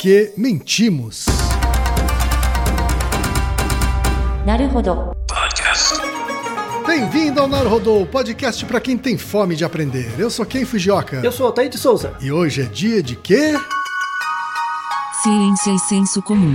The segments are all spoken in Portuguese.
porque mentimos. Naruhodo. Bem-vindo ao Naruhodô, podcast para quem tem fome de aprender. Eu sou Ken Fujioka. Eu sou Altair de Souza. E hoje é dia de quê? Ciência e senso comum.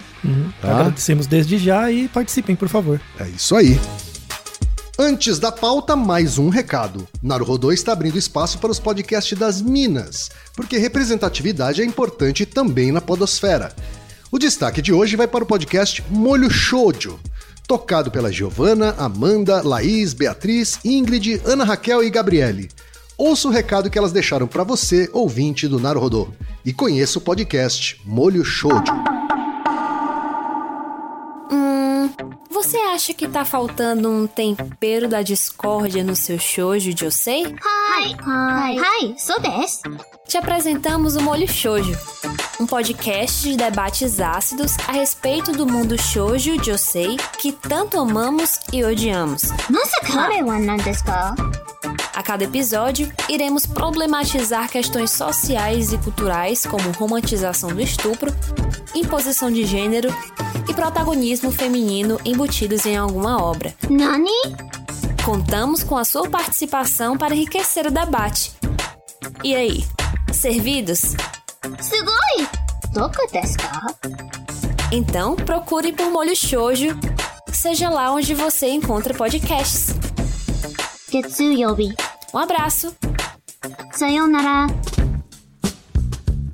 Uhum. Tá? Agradecemos desde já e participem, por favor. É isso aí. Antes da pauta, mais um recado. Naruhodô está abrindo espaço para os podcasts das Minas, porque representatividade é importante também na podosfera. O destaque de hoje vai para o podcast Molho Shoujo, tocado pela Giovana, Amanda, Laís, Beatriz, Ingrid, Ana Raquel e Gabriele. Ouça o recado que elas deixaram para você, ouvinte do Naruhodô, e conheça o podcast Molho Shoujo. Você acha que tá faltando um tempero da discórdia no seu shoujo de Josei? Hi. Hi. Hi. So desu. Te apresentamos o Molho Shoujo, um podcast de debates ácidos a respeito do mundo shoujo Josei que tanto amamos e odiamos. Nossa, A cada episódio, iremos problematizar questões sociais e culturais como romantização do estupro, imposição de gênero e protagonismo feminino embutidos em alguma obra. Nani? Contamos com a sua participação para enriquecer o debate. E aí, servidos? Sugoi! Doku desu? Então procure por Molho Shoujo, seja lá onde você encontra podcasts. Getsu yobi. Um abraço! Sayonara.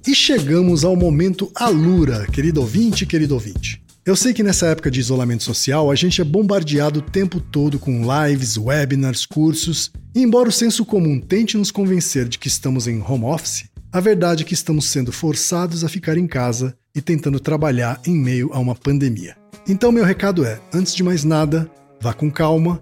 E chegamos ao momento Alura, querido ouvinte, querido ouvinte. Eu sei que nessa época de isolamento social a gente é bombardeado o tempo todo com lives, webinars, cursos, e embora o senso comum tente nos convencer de que estamos em home office, a verdade é que estamos sendo forçados a ficar em casa e tentando trabalhar em meio a uma pandemia. Então, meu recado é: antes de mais nada, vá com calma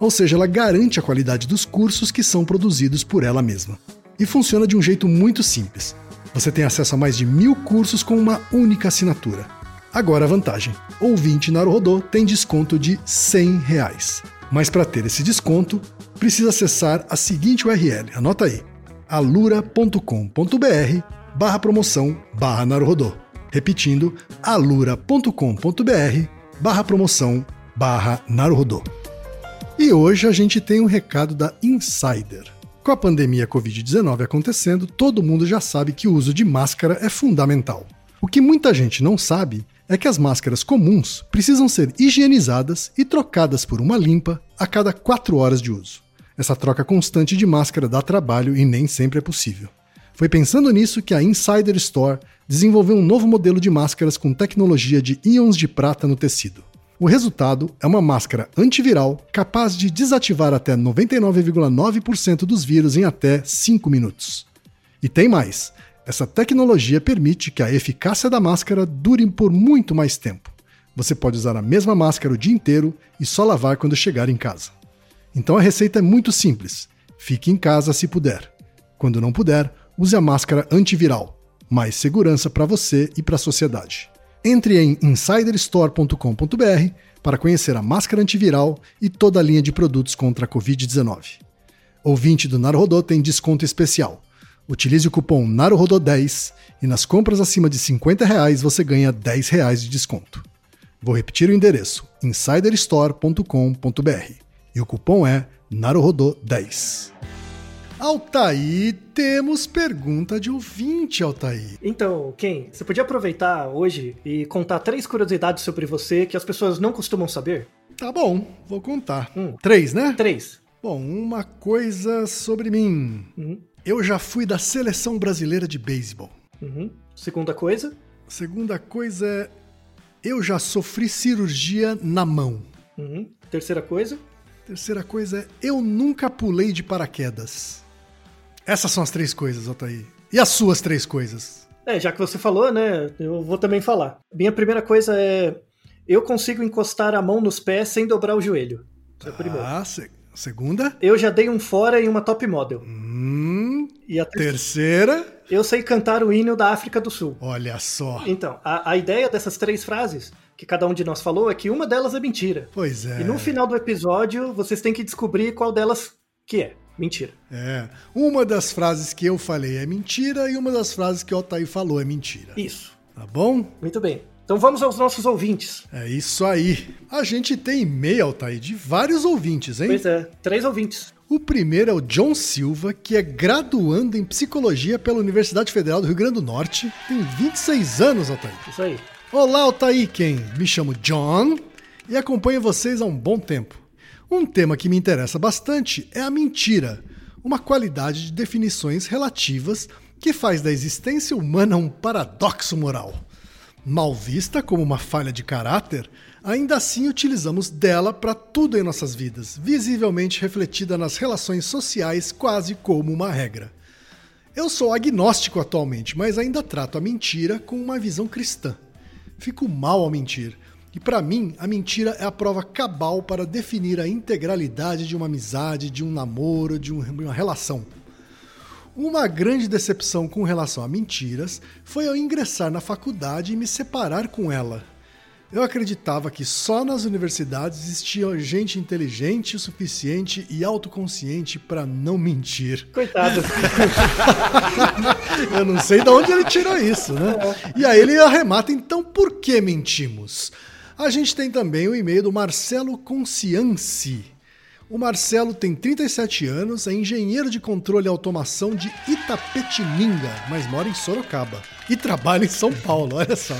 ou seja, ela garante a qualidade dos cursos que são produzidos por ela mesma. E funciona de um jeito muito simples. Você tem acesso a mais de mil cursos com uma única assinatura. Agora a vantagem: ouvinte Naruhodô tem desconto de 100 reais. Mas para ter esse desconto, precisa acessar a seguinte URL, anota aí, alura.com.br barra promoção barra Naruhodô. Repetindo, alura.com.br barra promoção barra Naruhodô. E hoje a gente tem um recado da Insider. Com a pandemia Covid-19 acontecendo, todo mundo já sabe que o uso de máscara é fundamental. O que muita gente não sabe é que as máscaras comuns precisam ser higienizadas e trocadas por uma limpa a cada 4 horas de uso. Essa troca constante de máscara dá trabalho e nem sempre é possível. Foi pensando nisso que a Insider Store desenvolveu um novo modelo de máscaras com tecnologia de íons de prata no tecido. O resultado é uma máscara antiviral capaz de desativar até 99,9% dos vírus em até 5 minutos. E tem mais: essa tecnologia permite que a eficácia da máscara dure por muito mais tempo. Você pode usar a mesma máscara o dia inteiro e só lavar quando chegar em casa. Então a receita é muito simples. Fique em casa se puder. Quando não puder, use a máscara antiviral. Mais segurança para você e para a sociedade. Entre em insiderstore.com.br para conhecer a máscara antiviral e toda a linha de produtos contra a Covid-19. Ouvinte do Narodô tem desconto especial. Utilize o cupom NARUHODO10 e nas compras acima de 50 reais você ganha 10 reais de desconto. Vou repetir o endereço, insiderstore.com.br e o cupom é NARUHODO10. Altaí, temos pergunta de ouvinte, Altaí. Então, Ken, você podia aproveitar hoje e contar três curiosidades sobre você que as pessoas não costumam saber? Tá bom, vou contar. Hum. Três, né? Três. Bom, uma coisa sobre mim. Uhum. Eu já fui da seleção brasileira de beisebol. Uhum. Segunda coisa. Segunda coisa é. Eu já sofri cirurgia na mão. Uhum. Terceira coisa. Terceira coisa é. Eu nunca pulei de paraquedas. Essas são as três coisas, Altaí. E as suas três coisas? É, já que você falou, né? Eu vou também falar. Minha primeira coisa é. Eu consigo encostar a mão nos pés sem dobrar o joelho. É primeiro. Ah, se- segunda. Eu já dei um fora em uma top model. Hum, E a ter... terceira. Eu sei cantar o hino da África do Sul. Olha só. Então, a, a ideia dessas três frases, que cada um de nós falou, é que uma delas é mentira. Pois é. E no final do episódio, vocês têm que descobrir qual delas que é. Mentira. É. Uma das frases que eu falei é mentira e uma das frases que o Altair falou é mentira. Isso. Tá bom? Muito bem. Então vamos aos nossos ouvintes. É isso aí. A gente tem e-mail, Altair, de vários ouvintes, hein? Pois é, três ouvintes. O primeiro é o John Silva, que é graduando em psicologia pela Universidade Federal do Rio Grande do Norte. Tem 26 anos, Altair. Isso aí. Olá, Altair, quem? Me chamo John e acompanho vocês há um bom tempo. Um tema que me interessa bastante é a mentira, uma qualidade de definições relativas que faz da existência humana um paradoxo moral. Mal vista como uma falha de caráter, ainda assim utilizamos dela para tudo em nossas vidas, visivelmente refletida nas relações sociais quase como uma regra. Eu sou agnóstico atualmente, mas ainda trato a mentira com uma visão cristã. Fico mal ao mentir. E para mim, a mentira é a prova cabal para definir a integralidade de uma amizade, de um namoro, de um- uma relação. Uma grande decepção com relação a mentiras foi ao ingressar na faculdade e me separar com ela. Eu acreditava que só nas universidades existia gente inteligente o suficiente e autoconsciente para não mentir. Coitado. Eu não sei de onde ele tirou isso, né? E aí ele arremata, então por que mentimos? A gente tem também o e-mail do Marcelo Conscianci. O Marcelo tem 37 anos, é engenheiro de controle e automação de Itapetininga, mas mora em Sorocaba. E trabalha em São Paulo, olha só.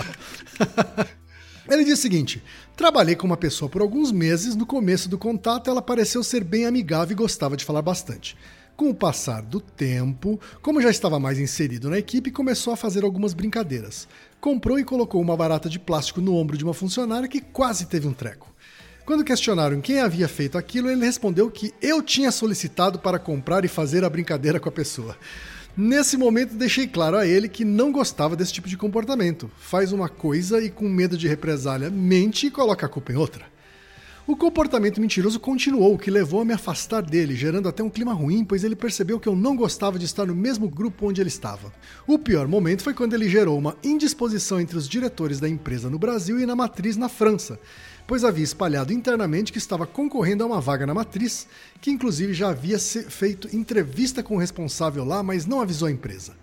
Ele diz o seguinte: trabalhei com uma pessoa por alguns meses, no começo do contato ela pareceu ser bem amigável e gostava de falar bastante. Com o passar do tempo, como já estava mais inserido na equipe, começou a fazer algumas brincadeiras. Comprou e colocou uma barata de plástico no ombro de uma funcionária que quase teve um treco. Quando questionaram quem havia feito aquilo, ele respondeu que eu tinha solicitado para comprar e fazer a brincadeira com a pessoa. Nesse momento, deixei claro a ele que não gostava desse tipo de comportamento. Faz uma coisa e, com medo de represália, mente e coloca a culpa em outra. O comportamento mentiroso continuou, o que levou a me afastar dele, gerando até um clima ruim, pois ele percebeu que eu não gostava de estar no mesmo grupo onde ele estava. O pior momento foi quando ele gerou uma indisposição entre os diretores da empresa no Brasil e na matriz na França, pois havia espalhado internamente que estava concorrendo a uma vaga na matriz, que inclusive já havia feito entrevista com o responsável lá, mas não avisou a empresa.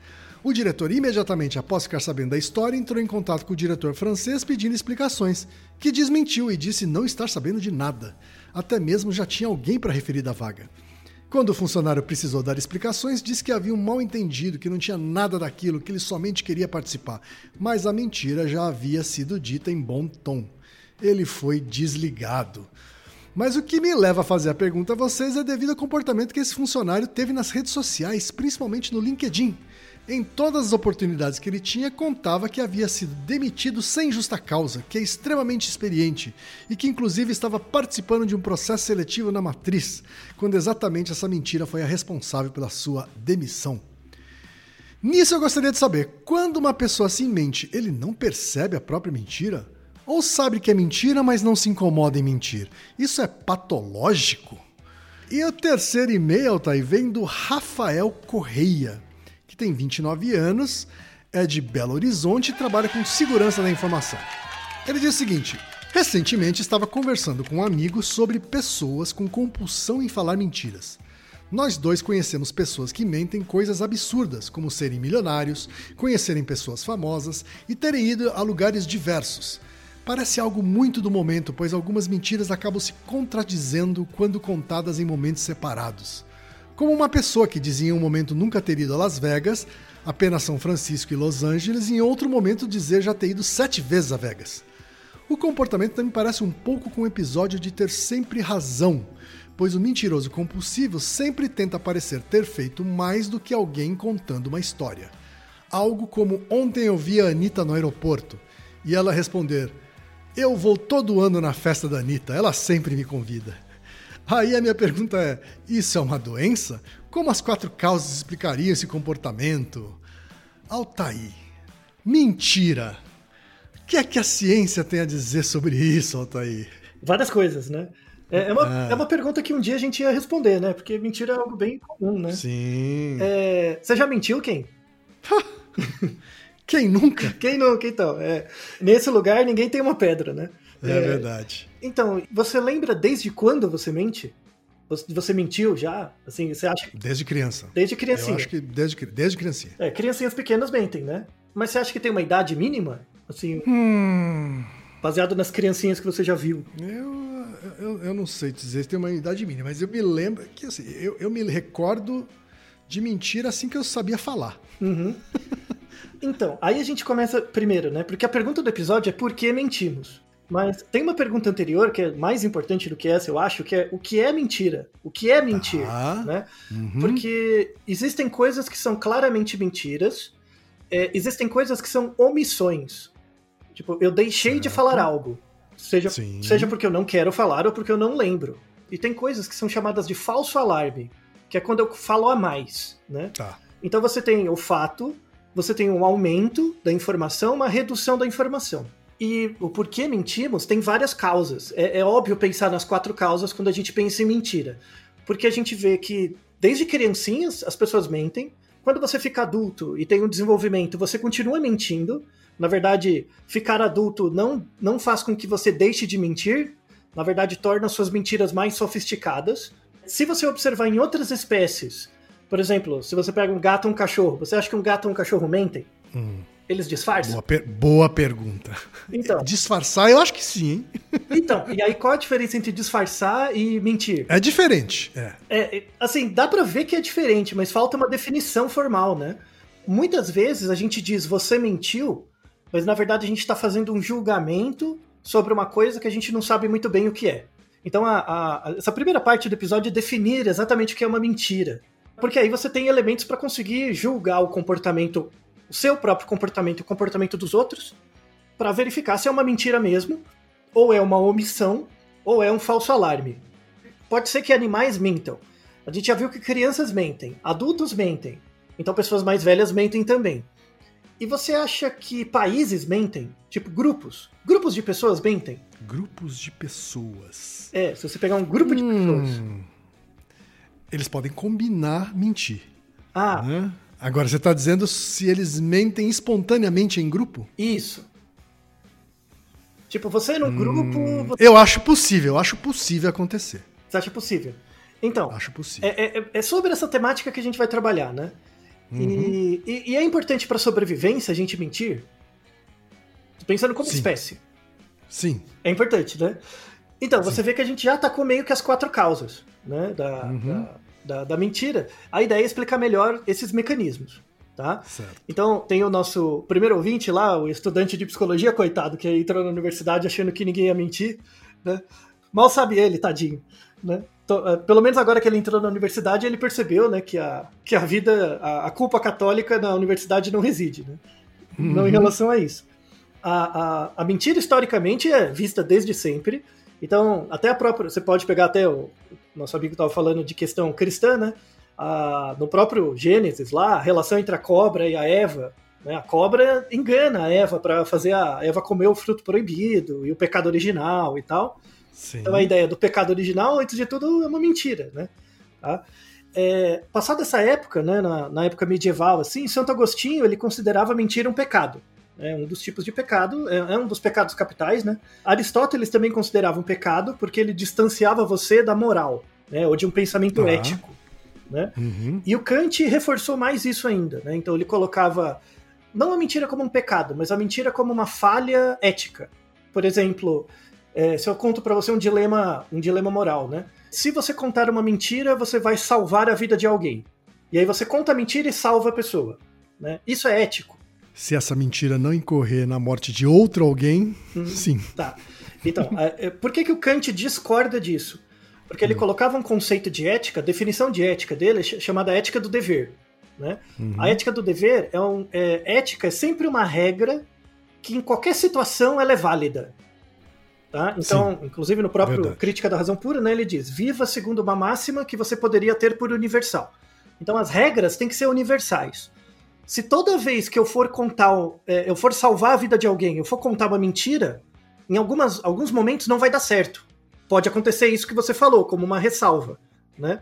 O diretor, imediatamente após ficar sabendo da história, entrou em contato com o diretor francês pedindo explicações, que desmentiu e disse não estar sabendo de nada. Até mesmo já tinha alguém para referir da vaga. Quando o funcionário precisou dar explicações, disse que havia um mal entendido, que não tinha nada daquilo, que ele somente queria participar. Mas a mentira já havia sido dita em bom tom. Ele foi desligado. Mas o que me leva a fazer a pergunta a vocês é devido ao comportamento que esse funcionário teve nas redes sociais, principalmente no LinkedIn. Em todas as oportunidades que ele tinha, contava que havia sido demitido sem justa causa, que é extremamente experiente e que, inclusive, estava participando de um processo seletivo na matriz, quando exatamente essa mentira foi a responsável pela sua demissão. Nisso eu gostaria de saber: quando uma pessoa assim mente, ele não percebe a própria mentira? Ou sabe que é mentira, mas não se incomoda em mentir? Isso é patológico? E o terceiro e-mail, tá aí, vem do Rafael Correia tem 29 anos, é de Belo Horizonte e trabalha com segurança da informação. Ele diz o seguinte: recentemente estava conversando com um amigo sobre pessoas com compulsão em falar mentiras. Nós dois conhecemos pessoas que mentem coisas absurdas, como serem milionários, conhecerem pessoas famosas e terem ido a lugares diversos. Parece algo muito do momento, pois algumas mentiras acabam se contradizendo quando contadas em momentos separados. Como uma pessoa que dizia em um momento nunca ter ido a Las Vegas, apenas São Francisco e Los Angeles, e em outro momento dizer já ter ido sete vezes a Vegas. O comportamento também parece um pouco com o episódio de ter sempre razão, pois o mentiroso compulsivo sempre tenta parecer ter feito mais do que alguém contando uma história. Algo como ontem eu vi a Anitta no aeroporto e ela responder: Eu vou todo ano na festa da Anitta, ela sempre me convida. Aí a minha pergunta é: isso é uma doença? Como as quatro causas explicariam esse comportamento? Altair, mentira. O que é que a ciência tem a dizer sobre isso, Altair? Várias coisas, né? É, é uma, é. é uma pergunta que um dia a gente ia responder, né? Porque mentira é algo bem comum, né? Sim. É, você já mentiu, quem? quem nunca? Quem nunca, então. É, nesse lugar ninguém tem uma pedra, né? É, é, verdade. Então, você lembra desde quando você mente? Você mentiu já? Assim, você acha Desde criança. Desde criancinha. Eu acho que desde, desde criancinha. É, criancinhas pequenas mentem, né? Mas você acha que tem uma idade mínima? Assim, hum... baseado nas criancinhas que você já viu. Eu, eu, eu não sei dizer se tem uma idade mínima, mas eu me lembro que assim, eu, eu me recordo de mentir assim que eu sabia falar. Uhum. então, aí a gente começa primeiro, né? Porque a pergunta do episódio é por que mentimos? Mas tem uma pergunta anterior que é mais importante do que essa, eu acho, que é o que é mentira? O que é mentir? Ah, né? Uhum. Porque existem coisas que são claramente mentiras, é, existem coisas que são omissões. Tipo, eu deixei certo. de falar algo. Seja, seja porque eu não quero falar ou porque eu não lembro. E tem coisas que são chamadas de falso alarme, que é quando eu falo a mais, né? Tá. Então você tem o fato, você tem um aumento da informação, uma redução da informação. E o porquê mentimos tem várias causas. É, é, óbvio pensar nas quatro causas quando a gente pensa em mentira. Porque a gente vê que, desde criancinhas, as pessoas mentem. Quando você fica adulto e tem um desenvolvimento, você continua mentindo. Na verdade, ficar adulto não, não faz com que você deixe de mentir. Na verdade, torna suas mentiras mais sofisticadas. Se você observar em outras espécies, por exemplo, se você pega um gato e um cachorro, você acha que um gato e um cachorro mentem? Hum. Eles disfarçam? Boa, per boa, pergunta. Então. Disfarçar, eu acho que sim, hein? Então, e aí qual a diferença entre disfarçar e mentir? É diferente, é. é assim, dá pra ver que é diferente, mas falta uma definição formal, né? Muitas vezes a gente diz você mentiu, mas na verdade a gente está fazendo um julgamento sobre uma coisa que a gente não sabe muito bem o que é. Então, a, a, essa primeira parte do episódio é definir exatamente o que é uma mentira. Porque aí você tem elementos para conseguir julgar o comportamento o seu próprio comportamento e o comportamento dos outros para verificar se é uma mentira mesmo, ou é uma omissão, ou é um falso alarme. Pode ser que animais mentam. A gente já viu que crianças mentem, adultos mentem, então pessoas mais velhas mentem também. E você acha que países mentem? Tipo, grupos? Grupos de pessoas mentem? Grupos de pessoas. É, se você pegar um grupo de hum, pessoas. Eles podem combinar mentir. Ah, né? Agora, você está dizendo se eles mentem espontaneamente em grupo? Isso. Tipo, você no hum, grupo. Você... Eu acho possível, eu acho possível acontecer. Você acha possível? Então. Acho possível. É, é, é sobre essa temática que a gente vai trabalhar, né? Uhum. E, e, e, é importante para sobrevivência a gente mentir? Pensando como Sim. espécie. Sim. É importante, né? Então, você Sim. vê que a gente já atacou meio que as quatro causas, né? Da, uhum. da da, da mentira, a ideia é explicar melhor esses mecanismos. Tá? Então, tem o nosso primeiro ouvinte lá, o estudante de psicologia, coitado, que entrou na universidade achando que ninguém ia mentir. Né? Mal sabe ele, tadinho. Né? eh, pelo menos agora que ele entrou na universidade, ele percebeu, né, que a, que a vida, a, a culpa católica na universidade não reside, né? Não em relação a isso. A, a, a mentira, historicamente, é vista desde sempre. Então, até a própria. Você pode pegar até o nosso amigo estava falando de questão cristã, né? A- no próprio Gênesis, lá, a relação entre a cobra e a Eva. Né? A cobra engana a Eva para fazer a Eva comer o fruto proibido e o pecado original e tal. Sim. Então a ideia do pecado original, antes de tudo, é uma mentira, né? Tá? É, passada essa época, né, na, na época medieval, assim, Santo Agostinho ele considerava mentira um pecado. É um dos tipos de pecado, é, é um dos pecados capitais, né? Aristóteles também considerava um pecado porque ele distanciava você da moral, né, ou de um pensamento Tá. ético, né? Uhum. E o Kant reforçou mais isso ainda, né? Então ele colocava não a mentira como um pecado, mas a mentira como uma falha ética. Por exemplo, é, se eu conto para você um dilema, um dilema moral, né? Se você contar uma mentira, você vai salvar a vida de alguém. E aí você conta a mentira e salva a pessoa, né? Isso é ético. Se essa mentira não incorrer na morte de outro alguém, Uhum. sim. Tá. Então, é, por que, que o Kant discorda disso? Porque ele colocava um conceito de ética, a definição de ética dele é ch- chamada ética do dever. Né? Uhum. A ética do dever é, um, é ética é sempre uma regra que em qualquer situação ela é válida. Tá? Então, inclusive no próprio Verdade. Crítica da Razão Pura, né, ele diz: viva segundo uma máxima que você poderia ter por universal. Então as regras têm que ser universais. Se toda vez que eu for contar, é, eu for salvar a vida de alguém, eu for contar uma mentira, em algumas, alguns momentos não vai dar certo. Pode acontecer isso que você falou, como uma ressalva, né?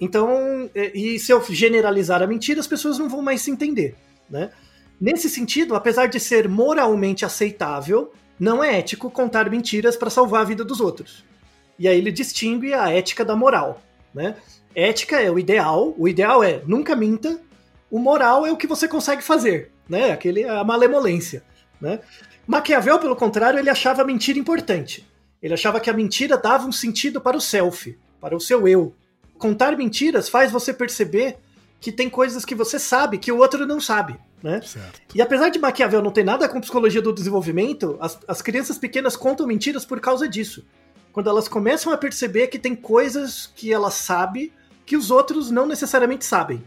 Então, é, e se eu generalizar a mentira, as pessoas não vão mais se entender, né? Nesse sentido, apesar de ser moralmente aceitável, não é ético contar mentiras para salvar a vida dos outros. E aí ele distingue a ética da moral, né? Ética é o ideal, o ideal é nunca minta, o moral é o que você consegue fazer, né? Aquele a malemolência, né? Maquiavel, pelo contrário, ele achava a mentira importante. Ele achava que a mentira dava um sentido para o self, para o seu eu. Contar mentiras faz você perceber que tem coisas que você sabe que o outro não sabe, né? Certo. E apesar de Maquiavel não ter nada com psicologia do desenvolvimento, as, as crianças pequenas contam mentiras por causa disso. Quando elas começam a perceber que tem coisas que ela sabe que os outros não necessariamente sabem,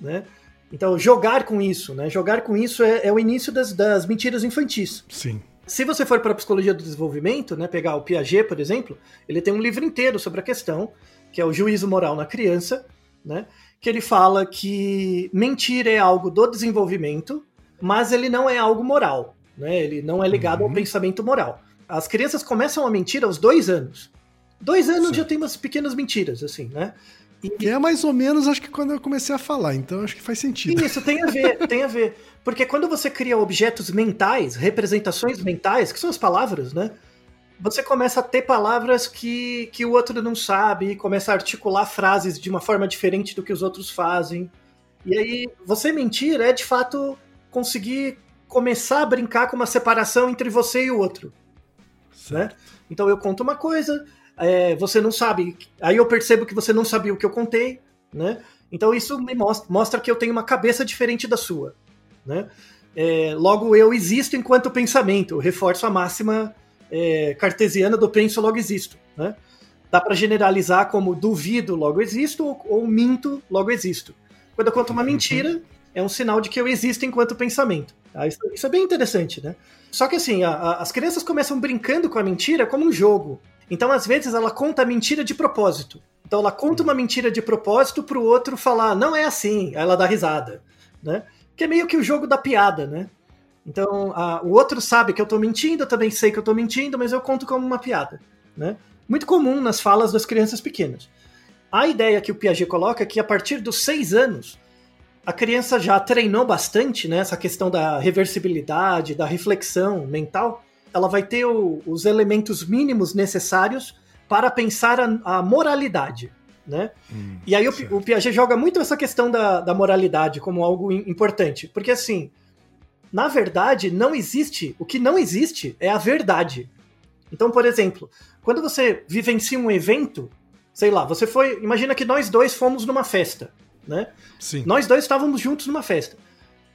né? Então, jogar com isso, né? Jogar com isso é, é o início das, das mentiras infantis. Sim. Se você for para a psicologia do desenvolvimento, né, pegar o Piaget, por exemplo, ele tem um livro inteiro sobre a questão, que é o juízo moral na criança, né, que ele fala que mentir é algo do desenvolvimento, mas ele não é algo moral, né, ele não é ligado ao Uhum. pensamento moral. As crianças começam a mentir aos dois anos. Dois anos Certo. já tem umas pequenas mentiras, assim, né? E, é mais ou menos, acho que quando eu comecei a falar, então acho que faz sentido. Isso tem a ver, tem a ver. Porque quando você cria objetos mentais, representações mentais, que são as palavras, né? Você começa a ter palavras que, que o outro não sabe, começa a articular frases de uma forma diferente do que os outros fazem. E aí, você mentir é de fato conseguir começar a brincar com uma separação entre você e o outro. Né? Então eu conto uma coisa, é, você não sabe, aí eu percebo que você não sabia o que eu contei, né? Então isso me mostra, mostra que eu tenho uma cabeça diferente da sua, né? É, logo eu existo enquanto pensamento, eu reforço a máxima é, cartesiana do penso logo existo, né? Dá para generalizar como duvido logo existo ou, ou minto logo existo. Quando eu conto uma mentira é um sinal de que eu existo enquanto pensamento. tá? Isso, isso é bem interessante, né? Só que assim, a- a- as crianças começam brincando com a mentira como um jogo. Então, às vezes, ela conta a mentira de propósito. Então, ela conta uma mentira de propósito pro outro falar, não é assim. Aí ela dá risada, né? Que é meio que o jogo da piada, né? Então, a- o outro sabe que eu tô mentindo, eu também sei que eu tô mentindo, mas eu conto como uma piada, né? Muito comum nas falas das crianças pequenas. A ideia que o Piaget coloca é que a partir dos seis anos, a criança já treinou bastante, né, essa questão da reversibilidade, da reflexão mental, ela vai ter o- os elementos mínimos necessários para pensar a, a moralidade, né? Hum, E aí o, o Piaget joga muito essa questão da, da moralidade como algo im- importante, porque assim, na verdade, não existe, o que não existe é a verdade. Então, por exemplo, quando você vivencia um evento, sei lá, você foi, imagina que nós dois fomos numa festa, né? Sim. Nós dois estávamos juntos numa festa.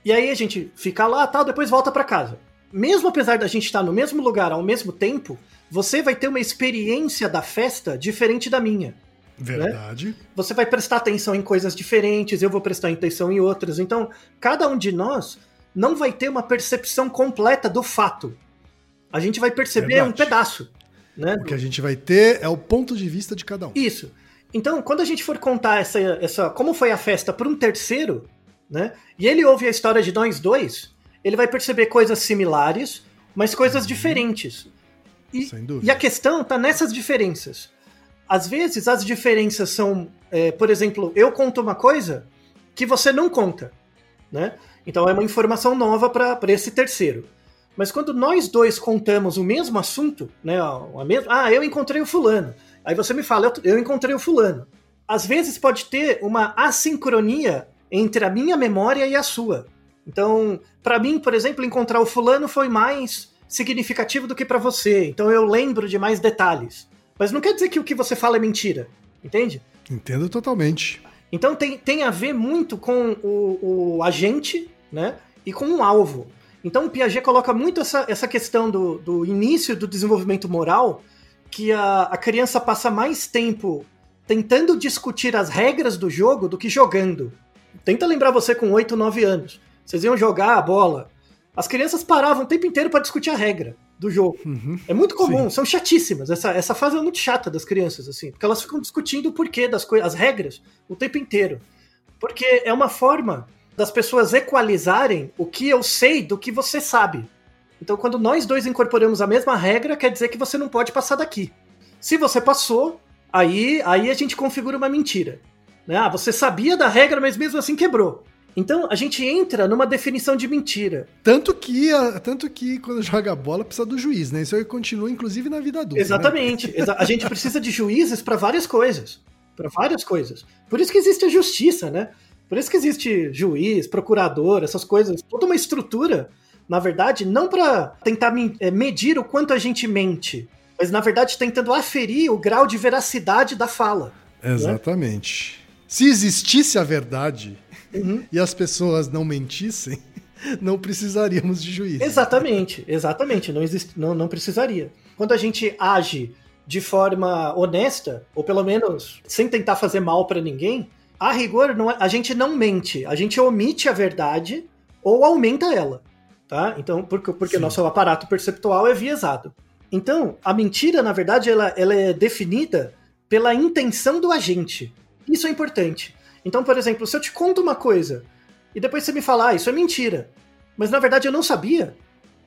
E aí a gente fica lá, tal, depois volta para casa. Mesmo apesar da gente estar no mesmo lugar ao mesmo tempo, você vai ter uma experiência da festa diferente da minha. Verdade. Você vai prestar atenção em coisas diferentes, eu vou prestar atenção em outras. Então, cada um de nós não vai ter uma percepção completa do fato. A gente vai perceber Verdade. um pedaço. Né? O que a gente vai ter é o ponto de vista de cada um. Isso. Então, quando a gente for contar essa, essa como foi a festa para um terceiro, né? E ele ouve a história de nós dois, ele vai perceber coisas similares, mas coisas diferentes. E, Sem dúvida. e a questão está nessas diferenças. Às vezes as diferenças são, é, por exemplo, eu conto uma coisa que você não conta, né? Então é uma informação nova para esse terceiro. Mas quando nós dois contamos o mesmo assunto, né? a mesma- ah, eu encontrei o fulano. Aí você me fala, eu, eu encontrei o fulano. Às vezes pode ter uma assincronia entre a minha memória e a sua. Então, para mim, por exemplo, encontrar o fulano foi mais significativo do que para você. Então eu lembro de mais detalhes. Mas não quer dizer que o que você fala é mentira, entende? Entendo totalmente. Então tem, tem a ver muito com o, o agente, né? E com o alvo. Então o Piaget coloca muito essa, essa questão do, do início do desenvolvimento moral, que a, a criança passa mais tempo tentando discutir as regras do jogo do que jogando. Tenta lembrar você com 8, 9 anos. Vocês iam jogar a bola. As crianças paravam o tempo inteiro para discutir a regra do jogo. Uhum. É muito comum, Sim. são chatíssimas. Essa, essa fase é muito chata das crianças, assim, porque elas ficam discutindo o porquê das coisas, as regras, o tempo inteiro. Porque é uma forma das pessoas equalizarem o que eu sei do que você sabe. Então, quando nós dois incorporamos a mesma regra, quer dizer que você não pode passar daqui. Se você passou, aí, aí a gente configura uma mentira. Né? Ah, você sabia da regra, mas mesmo assim quebrou. Então, a gente entra numa definição de mentira. Tanto que, a- tanto que quando joga bola precisa do juiz, né? Isso aí continua, inclusive, na vida adulta. né? Exatamente. Exa- a gente precisa de juízes para várias coisas. Para várias coisas. Por isso que existe a justiça, né? Por isso que existe juiz, procurador, essas coisas. Toda uma estrutura, na verdade, não para tentar eh, medir o quanto a gente mente, mas na verdade tentando aferir o grau de veracidade da fala. Exatamente. Se existisse a verdade Uhum. e as pessoas não mentissem, não precisaríamos de juiz. Exatamente, exatamente. Não, existe, não, não precisaria. Quando a gente age de forma honesta, ou pelo menos sem tentar fazer mal para ninguém, a rigor não é- a gente não mente, a gente omite a verdade ou aumenta ela, tá? Então, porque, porque Sim. nosso aparato perceptual é viesado. Então, a mentira, na verdade, ela, ela é definida pela intenção do agente. Isso é importante. Então, por exemplo, se eu te conto uma coisa e depois você me falar, ah, isso é mentira, mas na verdade eu não sabia,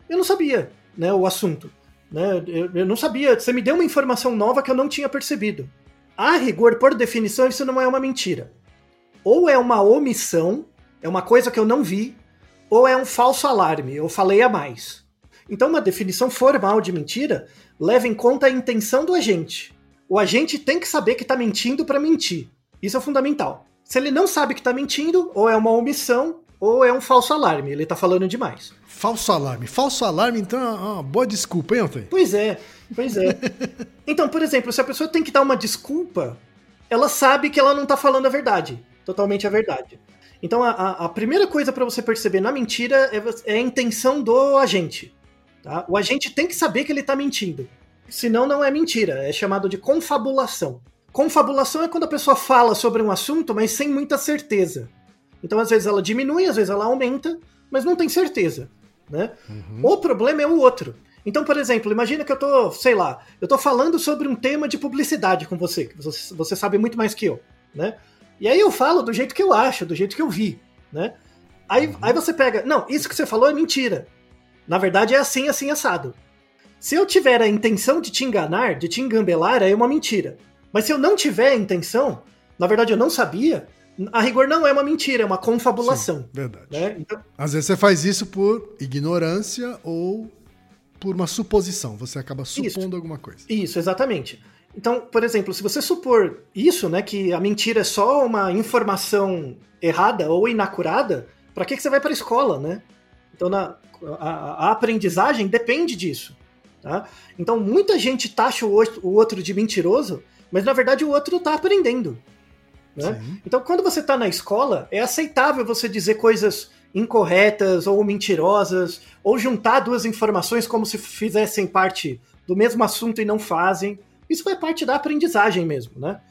eu não sabia, né, o assunto. Né? Eu, eu não sabia, você me deu uma informação nova que eu não tinha percebido. A rigor, por definição, isso não é uma mentira. Ou é uma omissão, é uma coisa que eu não vi, ou é um falso alarme, eu falei a mais. Então, uma definição formal de mentira leva em conta a intenção do agente. O agente tem que saber que está mentindo para mentir. Isso é fundamental. Se ele não sabe que está mentindo, ou é uma omissão, ou é um falso alarme, ele está falando demais. Falso alarme. Falso alarme, então, é uma boa desculpa, hein, Antônio? Pois é, pois é. Então, por exemplo, se a pessoa tem que dar uma desculpa, ela sabe que ela não tá falando a verdade, totalmente a verdade. Então, a, a- primeira coisa para você perceber na mentira é, é a intenção do agente. Tá? O agente tem que saber que ele tá mentindo. Senão, não é mentira. É chamado de confabulação. Confabulação é quando a pessoa fala sobre um assunto, mas sem muita certeza. Então, às vezes ela diminui, às vezes ela aumenta, mas não tem certeza. Né? O problema é o outro. Então, por exemplo, imagina que eu tô, sei lá, eu tô falando sobre um tema de publicidade com você, que você, você sabe muito mais que eu, né? E aí eu falo do jeito que eu acho, do jeito que eu vi, né? Aí, aí você pega, não, isso que você falou é mentira. Na verdade é assim, assim, assado. Se eu tiver a intenção de te enganar, de te engambelar, é uma mentira. Mas se eu não tiver a intenção, na verdade eu não sabia, a rigor não é uma mentira, é uma confabulação. Sim, verdade. Né? Então, Às vezes você faz isso por ignorância ou por uma suposição. Você acaba supondo alguma coisa. Isso, exatamente. Então, por exemplo, se você supor isso, né, que a mentira é só uma informação errada ou inacurada, para que, que você vai para a escola, né? Então, na, a, a aprendizagem depende disso. Tá? Então, muita gente taxa o o outro de mentiroso, mas na verdade o outro está aprendendo. Né? Então, quando você está na escola, é aceitável você dizer coisas incorretas ou mentirosas, ou juntar duas informações como se fizessem parte do mesmo assunto e não fazem. Isso é parte da aprendizagem mesmo, né?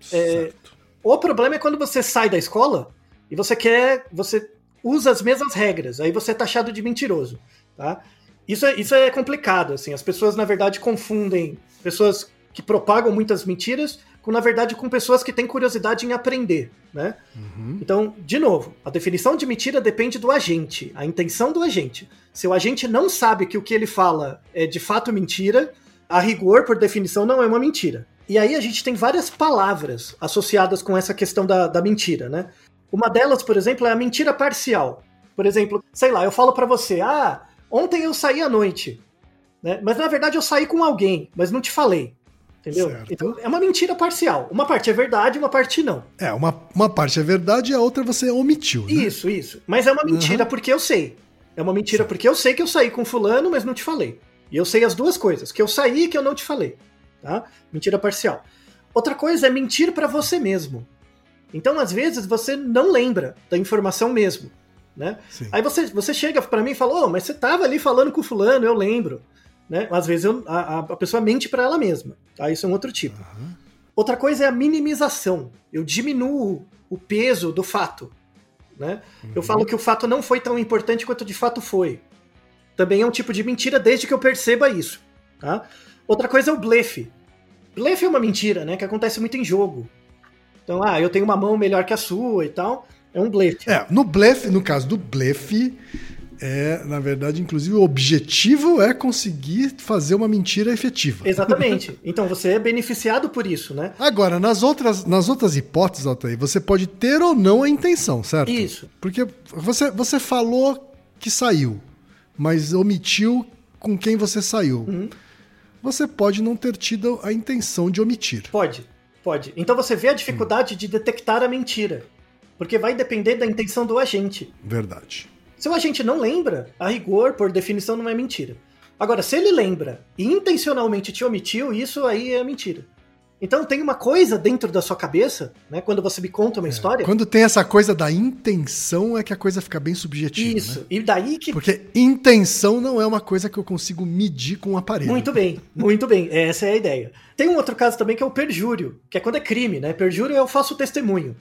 Certo. O problema é quando você sai da escola e você quer. Você usa as mesmas regras, aí você é taxado de mentiroso. Tá? Isso, é, isso é complicado, assim. As pessoas, na verdade, confundem pessoas que propagam muitas mentiras com, na verdade, com pessoas que têm curiosidade em aprender, né? Então, de novo, a definição de mentira depende do agente, a intenção do agente. Se o agente não sabe que o que ele fala é de fato mentira, a rigor, por definição, não é uma mentira. E aí a gente tem várias palavras associadas com essa questão da, da mentira, né? Uma delas, por exemplo, é a mentira parcial. Por exemplo, sei lá, eu falo pra você, ah, ontem eu saí à noite, né? Mas na verdade eu saí com alguém, mas não te falei. Entendeu? Certo. Então é uma mentira parcial. Uma parte é verdade, uma parte não. É, uma, uma parte é verdade e a outra você omitiu, né? Isso, isso. Mas é uma mentira porque eu sei. É uma mentira porque eu sei que eu saí com fulano, mas não te falei. E eu sei as duas coisas, que eu saí e que eu não te falei. Tá? Mentira parcial. Outra coisa é mentir pra você mesmo. Então, às vezes, você não lembra da informação mesmo. Né? Sim. Aí você, você chega pra mim e fala, ô, mas você tava ali falando com fulano, eu lembro. Né? Às vezes eu- a, a- pessoa mente pra ela mesma. Tá? Isso é um outro tipo. Outra coisa é a minimização. Eu diminuo o peso do fato. Né? Eu falo que o fato não foi tão importante quanto de fato foi. Também é um tipo de mentira desde que eu perceba isso. Tá? Outra coisa é o blefe. Blefe é uma mentira, né? Que acontece muito em jogo. Então, ah, eu tenho uma mão melhor que a sua e tal. É um blefe. É, no blefe, no caso do blefe, é, na verdade, inclusive, o objetivo é conseguir fazer uma mentira efetiva. Exatamente. Então você é beneficiado por isso, né? Agora, nas outras, nas outras hipóteses, Altair, você pode ter ou não a intenção, certo? Isso. Porque você, você falou que saiu, mas omitiu com quem você saiu. Uhum. Você pode não ter tido a intenção de omitir. Pode, pode. Então você vê a dificuldade de detectar a mentira. Porque vai depender da intenção do agente. Verdade. Se o agente não lembra, a rigor, por definição, não é mentira. Agora, se ele lembra e intencionalmente te omitiu, isso aí é mentira. Então tem uma coisa dentro da sua cabeça, né? Quando você me conta uma história. Quando tem essa coisa da intenção, é que a coisa fica bem subjetiva. Isso. né? E daí que. Porque intenção não é uma coisa que eu consigo medir com um aparelho. Muito bem, muito bem. Essa é a ideia. Tem um outro caso também que é o perjúrio, que é quando é crime, né? Perjúrio é eu faço testemunho.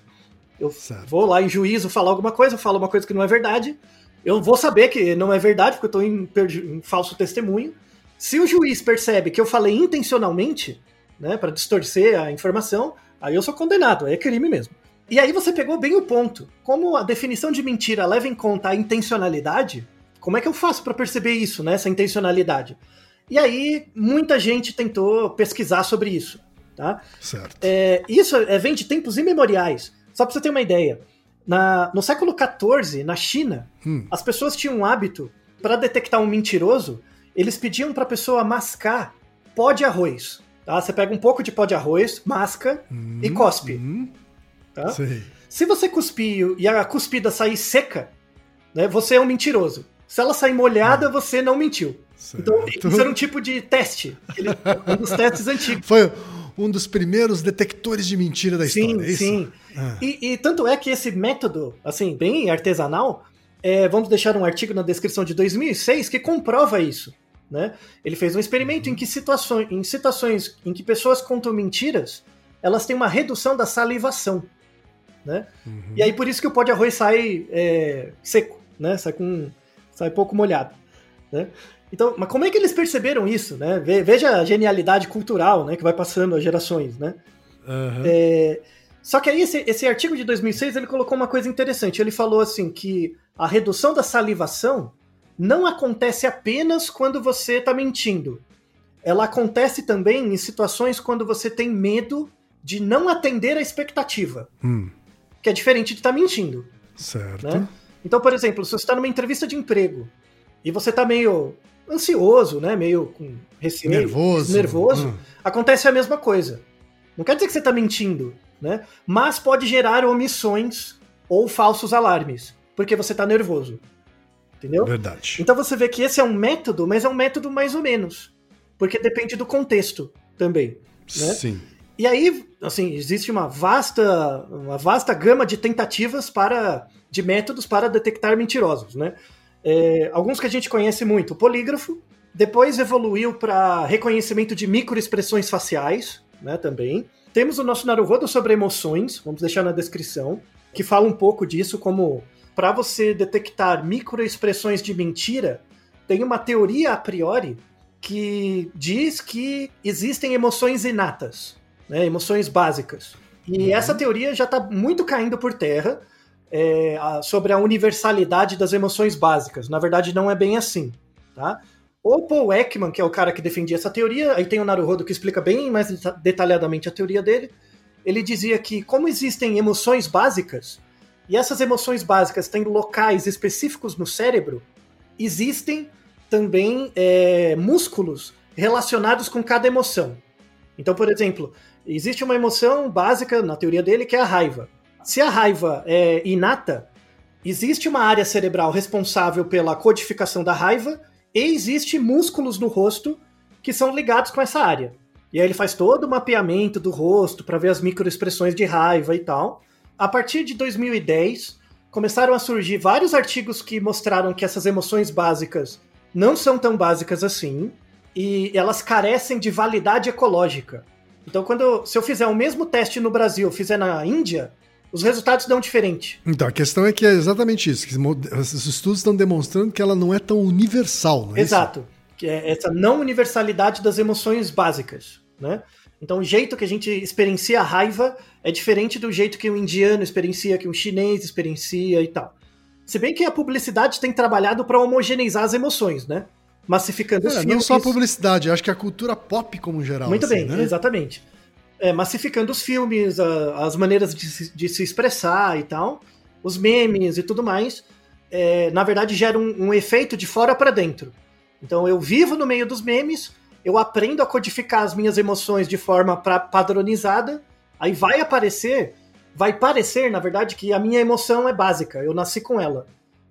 Eu Certo. vou lá em juízo falar alguma coisa, eu falo uma coisa que não é verdade. Eu vou saber que não é verdade, porque eu estou em, em falso testemunho. Se o juiz percebe que eu falei intencionalmente, né, para distorcer a informação, aí eu sou condenado, aí é crime mesmo. E aí você pegou bem o ponto. Como a definição de mentira leva em conta a intencionalidade, como é que eu faço para perceber isso, né, essa intencionalidade? E aí muita gente tentou pesquisar sobre isso, tá? Certo. É, isso é, vem de tempos imemoriais. Só pra você ter uma ideia. Na- no século XIV, na China, Hum. as pessoas tinham um hábito, para detectar um mentiroso, eles pediam pra pessoa mascar pó de arroz. Tá? Você pega um pouco de pó de arroz, masca e cospe. Hum, Tá? sei. Se você cuspir e a cuspida sair seca, né, você é um mentiroso. Se ela sair molhada, você não mentiu. Então, Certo. isso era um tipo de teste. Aquele- um dos testes antigos. Foi um dos primeiros detectores de mentira da Sim, história, é isso? sim. Ah. E, e tanto é que esse método, assim, bem artesanal, é, vamos deixar um artigo na descrição de 2006 que comprova isso. Né? Ele fez um experimento em que situações, em situações em que pessoas contam mentiras, elas têm uma redução da salivação. Né? E aí por isso que o pó de arroz sai é, seco, né? sai, com, sai pouco molhado. Né? Então, mas como é que eles perceberam isso? Né? Ve- Veja a genialidade cultural né, que vai passando as gerações. Né? Aham. É, só que aí esse, esse artigo de 2006 ele colocou uma coisa interessante. Ele falou assim que a redução da salivação não acontece apenas quando você está mentindo. Ela acontece também em situações quando você tem medo de não atender a expectativa, Hum, que é diferente de estar mentindo. certo. Né? Então, por exemplo, se você está numa entrevista de emprego e você está meio ansioso, né, meio com receio, Nervoso. nervoso Hum. acontece a mesma coisa. Não quer dizer que você está mentindo, né? Mas pode gerar omissões ou falsos alarmes, porque você está nervoso. Entendeu? Verdade. Então você vê que esse é um método, mas é um método mais ou menos. Porque depende do contexto também. né? Sim. E aí, assim, existe uma vasta, uma vasta gama de tentativas para, de métodos para detectar mentirosos, né? É, alguns que a gente conhece muito, o polígrafo, depois evoluiu para reconhecimento de microexpressões faciais, né, também. Temos o nosso Naruhodo sobre emoções, vamos deixar na descrição, que fala um pouco disso, como para você detectar microexpressões de mentira, tem uma teoria a priori que diz que existem emoções inatas, né, emoções básicas. E uhum. essa teoria já está muito caindo por terra é, a, sobre a universalidade das emoções básicas. Na verdade, não é bem assim. Tá? O Paul Ekman, que é o cara que defendia essa teoria, aí tem o Naruhodo que explica bem mais detalhadamente a teoria dele. Ele dizia que, como existem emoções básicas, e essas emoções básicas têm locais específicos no cérebro, existem também é, músculos relacionados com cada emoção. Então, por exemplo, existe uma emoção básica na teoria dele que é a raiva. Se a raiva é inata, existe uma área cerebral responsável pela codificação da raiva e existe músculos no rosto que são ligados com essa área. E aí ele faz todo o mapeamento do rosto para ver as microexpressões de raiva e tal. A partir de 2010, começaram a surgir vários artigos que mostraram que essas emoções básicas não são tão básicas assim e elas carecem de validade ecológica. Então, quando se eu fizer o mesmo teste no Brasil, fizer na Índia, os resultados dão diferente. Então, a questão é que é exatamente isso. Que os estudos estão demonstrando que ela não é tão universal, não é Exato. Isso? Que é essa não universalidade das emoções básicas, né? Então, o jeito que a gente experiencia a raiva é diferente do jeito que um indiano experiencia, que um chinês experiencia e tal. Se bem que a publicidade tem trabalhado para homogeneizar as emoções, né? Massificando é, os filmes. Não só a publicidade, acho que a cultura pop como geral. Muito assim, bem, né? exatamente. É, massificando os filmes, a, as maneiras de se, de se, expressar e tal, os memes e tudo mais, é, na verdade gera um, um efeito de fora para dentro. Então eu vivo no meio dos memes, eu aprendo a codificar as minhas emoções de forma pra, padronizada, aí vai aparecer vai parecer, na verdade, que a minha emoção é básica, eu nasci com ela.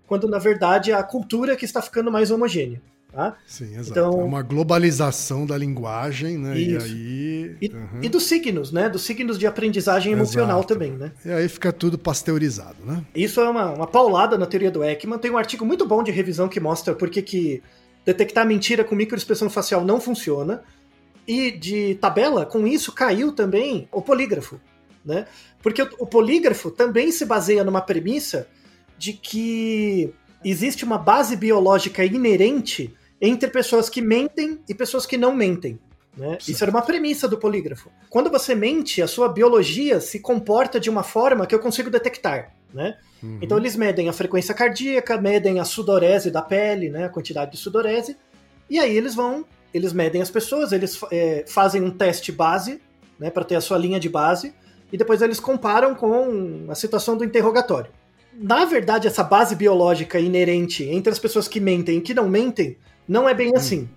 Quando, na verdade, é a cultura que está ficando mais homogênea. Tá? Sim, exato. Então, é uma globalização da linguagem, né? Isso. E aí. E, uhum. e, dos signos, né? Dos signos de aprendizagem emocional exato. também, né? E aí fica tudo pasteurizado, né? Isso é uma, uma paulada na teoria do Ekman. Tem um artigo muito bom de revisão que mostra por que, que detectar mentira com microexpressão facial não funciona. E de tabela, com isso caiu também o polígrafo. Né? Porque o polígrafo também se baseia numa premissa de que existe uma base biológica inerente entre pessoas que mentem e pessoas que não mentem. Né? Isso era uma premissa do polígrafo. Quando você mente, a sua biologia se comporta de uma forma que eu consigo detectar. Né? Uhum. Então eles medem a frequência cardíaca, medem a sudorese da pele, né? a quantidade de sudorese, e aí eles vão, eles medem as pessoas, eles é, fazem um teste base, né, para ter a sua linha de base, e depois eles comparam com a situação do interrogatório. Na verdade, essa base biológica inerente entre as pessoas que mentem e que não mentem não é bem hum. assim.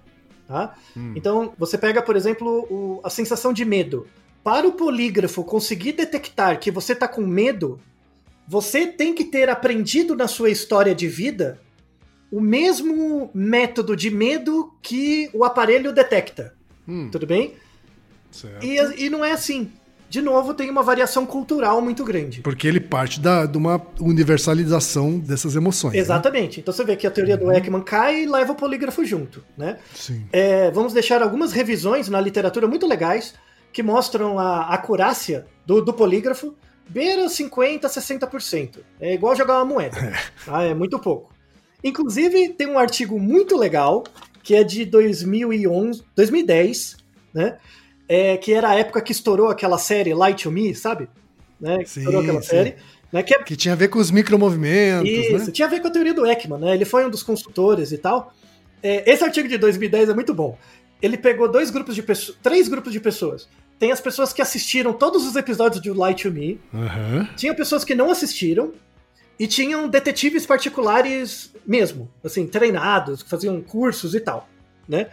Tá? Hum. Então, você pega, por exemplo, o, a sensação de medo. Para o polígrafo conseguir detectar que você está com medo, você tem que ter aprendido na sua história de vida o mesmo método de medo que o aparelho detecta. Hum. Tudo bem? E, e não é assim de novo, tem uma variação cultural muito grande. Porque ele parte da, de uma universalização dessas emoções. Né? Exatamente. Né? Então você vê que a teoria do uhum. Ekman cai e leva o polígrafo junto. Né? Sim. É, vamos deixar algumas revisões na literatura muito legais que mostram a acurácia do, do polígrafo beira 50%, 60%. É igual jogar uma moeda. É. Tá? é muito pouco. Inclusive, tem um artigo muito legal que é de 2011, 2010, né? É, que era a época que estourou aquela série Light to Me, sabe? Né? Sim, estourou aquela sim. série. Né? Que, é... que, tinha a ver com os micromovimentos. Isso, né? tinha a ver com a teoria do Ekman, né? Ele foi um dos consultores e tal. É, esse artigo de 2010 é muito bom. Ele pegou dois grupos de pessoas, três grupos de pessoas. Tem as pessoas que assistiram todos os episódios de Light to Me. Uhum. Tinha pessoas que não assistiram. E tinham detetives particulares mesmo, assim, treinados, que faziam cursos e tal, né?